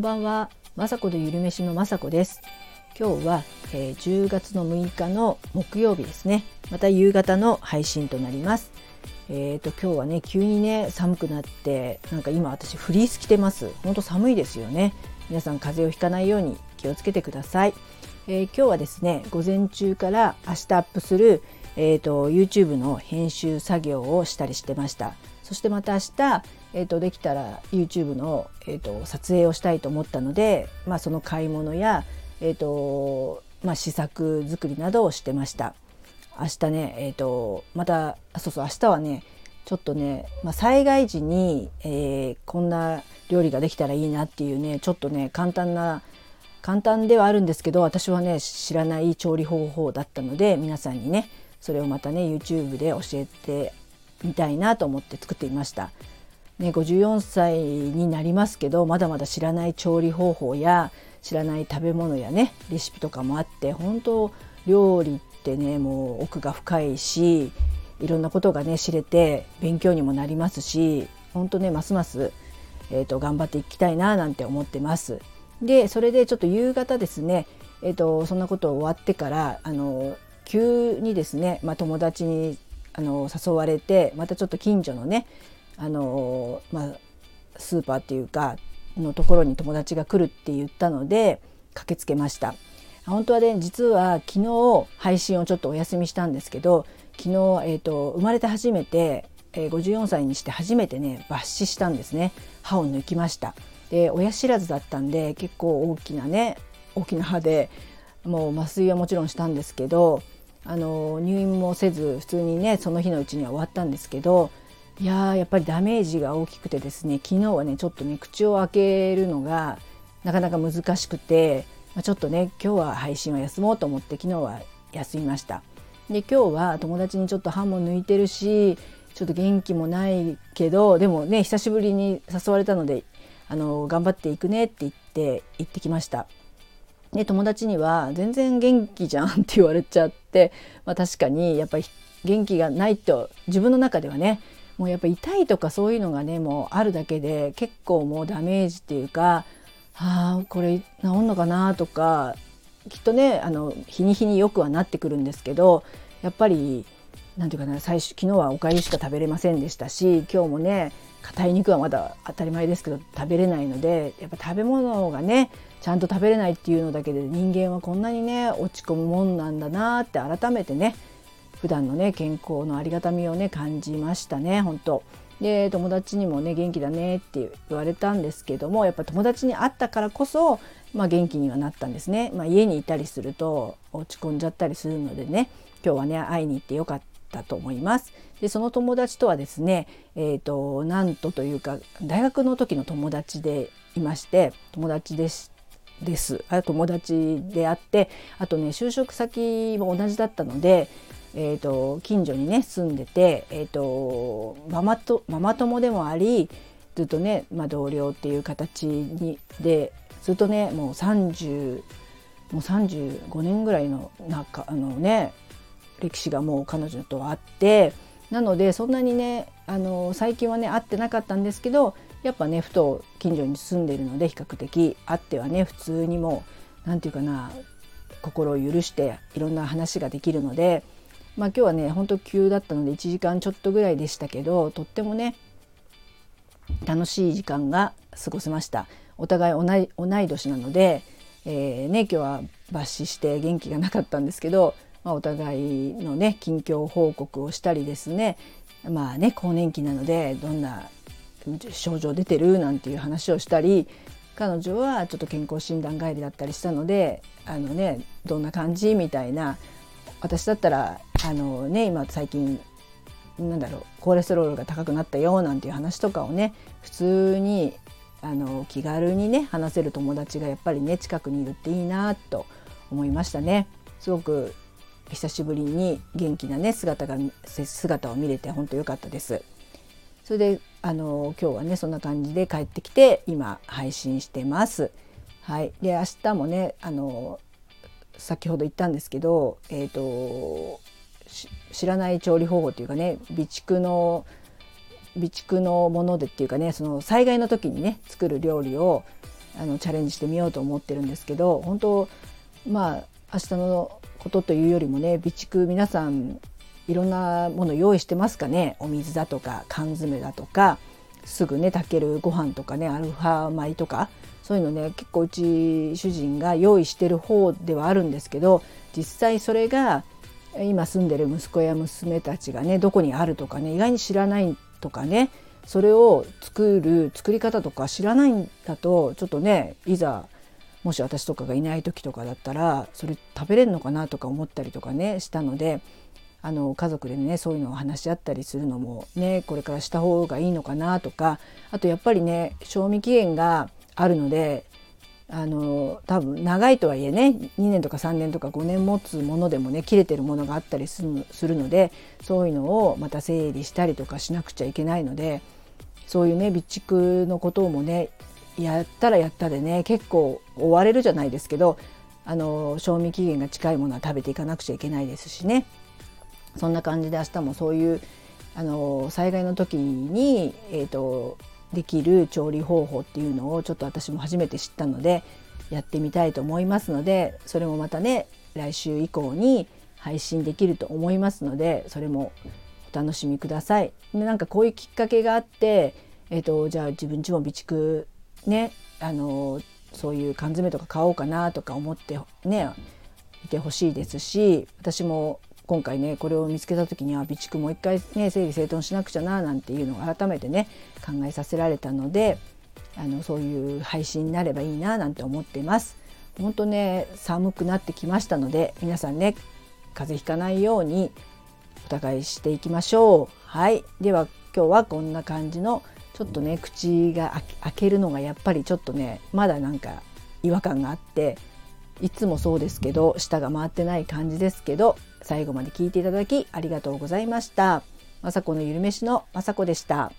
んばんは、まさこでゆるめしのまさこです。今日は、えー、10月の6日の木曜日ですね。また夕方の配信となります。えーと今日はね急にね寒くなってなんか今私フリース着てます。本当寒いですよね。皆さん風邪をひかないように気をつけてください。えー、今日はですね午前中から明日アップするえーと、YouTube の編集作業をしたりしてましたそしてまた明日、えーと、できたら YouTube の、えーと、撮影をしたいと思ったので、まあ、その買い物や、えーとまあ、試作作りなどをしてました明日ね、えー、とまたそうそう明日はねちょっとね、まあ、災害時に、えー、こんな料理ができたらいいなっていうねちょっとね簡単な簡単ではあるんですけど私はね知らない調理方法だったので皆さんにねそれをまたね YouTube で教えてみたいなと思って作っていました。ね、54歳になりますけどまだまだ知らない調理方法や知らない食べ物やねレシピとかもあって本当料理ってねもう奥が深いしいろんなことがね知れて勉強にもなりますし本当ねますます、えーと、頑張っていきたいななんて思ってます。でそれでちょっと夕方ですね、えーとそんなこと終わってからあの急にですね、まあ、友達にあの誘われてまたちょっと近所のねあの、まあ、スーパーっていうかのところに友達が来るって言ったので駆けつけました。本当はね実は昨日配信をちょっとお休みしたんですけど昨日、えーと、生まれて初めて、えー、54歳にして初めてね抜歯したんですね歯を抜きましたで親知らずだったんで結構大きなね大きな歯でもう麻酔はもちろんしたんですけどあの入院もせず普通にねその日のうちには終わったんですけどいややっぱりダメージが大きくてですね昨日はねちょっとね口を開けるのがなかなか難しくて、まあ、ちょっとね今日は配信は休もうと思って昨日は休みました。で今日は友達にちょっと歯も抜いてるしちょっと元気もないけどでもね久しぶりに誘われたのであの頑張っていくねって言って行ってきました。で友達には「全然元気じゃん」って言われちゃって、まあ、確かにやっぱり元気がないと自分の中ではねもうやっぱ痛いとかそういうのがねもうあるだけで結構もうダメージっていうか「あこれ治んのかな」とかきっとねあの日に日によくはなってくるんですけどやっぱり何て言うかな最初昨日はおかゆしか食べれませんでしたし今日もね硬い肉はまだ当たり前ですけど食べれないのでやっぱ食べ物がねちゃんと食べれないっていうのだけで人間はこんなにね落ち込むもんなんだなって改めてね普段のね健康のありがたみをね感じましたね本当。で友達にもね元気だねって言われたんですけどもやっぱ友達に会ったからこそ、まあ、元気にはなったんですね、まあ、家にいたりすると落ち込んじゃったりするのでね今日はね会いに行ってよかったと思います。でその友達とはですね、えーと、なんとというか大学の時の友達でいまして友達でしです。あ友達であってあとね就職先も同じだったので、えーと、近所にね住んでて、えーと、ママとママ友でもありずっとね、まあ、同僚っていう形にでずっとねもう30もう35年ぐらいの中あのね歴史がもう彼女とあってなのでそんなにねあの最近はね会ってなかったんですけどやっぱねふと近所に住んでるので比較的あってはね普通にも何て言うかな心を許していろんな話ができるのでまあ今日はねほんと急だったので1時間ちょっとぐらいでしたけどとってもね楽しい時間が過ごせました。お互い同い年なので、えー、ね今日は抜歯して元気がなかったんですけど、まあ、お互いのね近況報告をしたりですねまあね更年期なのでどんな症状出てるなんていう話をしたり彼女はちょっと健康診断帰りだったりしたのであのねどんな感じみたいな私だったらあのね今最近なんだろうコレステロールが高くなったよなんていう話とかをね普通にあの気軽にね話せる友達がやっぱりね近くにいるっていいなと思いましたね。すごく久しぶりに元気なね姿が姿を見れて本当良かったです。それであの今日はねそんな感じで帰ってきて今配信してます。はい、で明日もねあの先ほど言ったんですけど、えーと、知らない調理方法っていうかね備蓄の備蓄のものでっていうかねその災害の時にね作る料理をあのチャレンジしてみようと思ってるんですけど本当まあ明日のことというよりもね備蓄皆さんいろんなもの用意してますかね？お水だとか缶詰だとかすぐね炊けるご飯とかねアルファ米とかそういうのね結構うち主人が用意してる方ではあるんですけど実際それが今住んでる息子や娘たちがねどこにあるとかね意外に知らないとかねそれを作る作り方とか知らないんだとちょっとねいざもし私とかがいない時とかだったらそれ食べれるのかなとか思ったりとかねしたのであの家族でねそういうのを話し合ったりするのもねこれからした方がいいのかなとかあとやっぱりね賞味期限があるのであの多分長いとはいえね2年とか3年とか5年持つものでもね切れてるものがあったりするのでそういうのをまた整理したりとかしなくちゃいけないのでそういうね備蓄のこともねやったらやったでね結構追われるじゃないですけどあの賞味期限が近いものは食べていかなくちゃいけないですしね。そんな感じで明日もそういうあの災害の時に、えーと、できる調理方法っていうのをちょっと私も初めて知ったのでやってみたいと思いますのでそれもまたね来週以降に配信できると思いますのでそれもお楽しみください。でなんかこういうきっかけがあって、えーと、じゃあ自分ちも備蓄ねあのそういう缶詰とか買おうかなとか思ってねいてほしいですし私も今回ねこれを見つけた時には備蓄もう一回ね整理整頓しなくちゃななんていうのを改めてね考えさせられたのであのそういう配信になればいいななんて思っています。本当ね寒くなってきましたので皆さんね風邪ひかないようにお互いしていきましょう。はいでは今日はこんな感じのちょっとね口が開けるのがやっぱりちょっとねまだなんか違和感があっていつもそうですけど舌が回ってない感じですけど最後まで聞いていただきありがとうございました。まさこのゆるめしのまさこでした。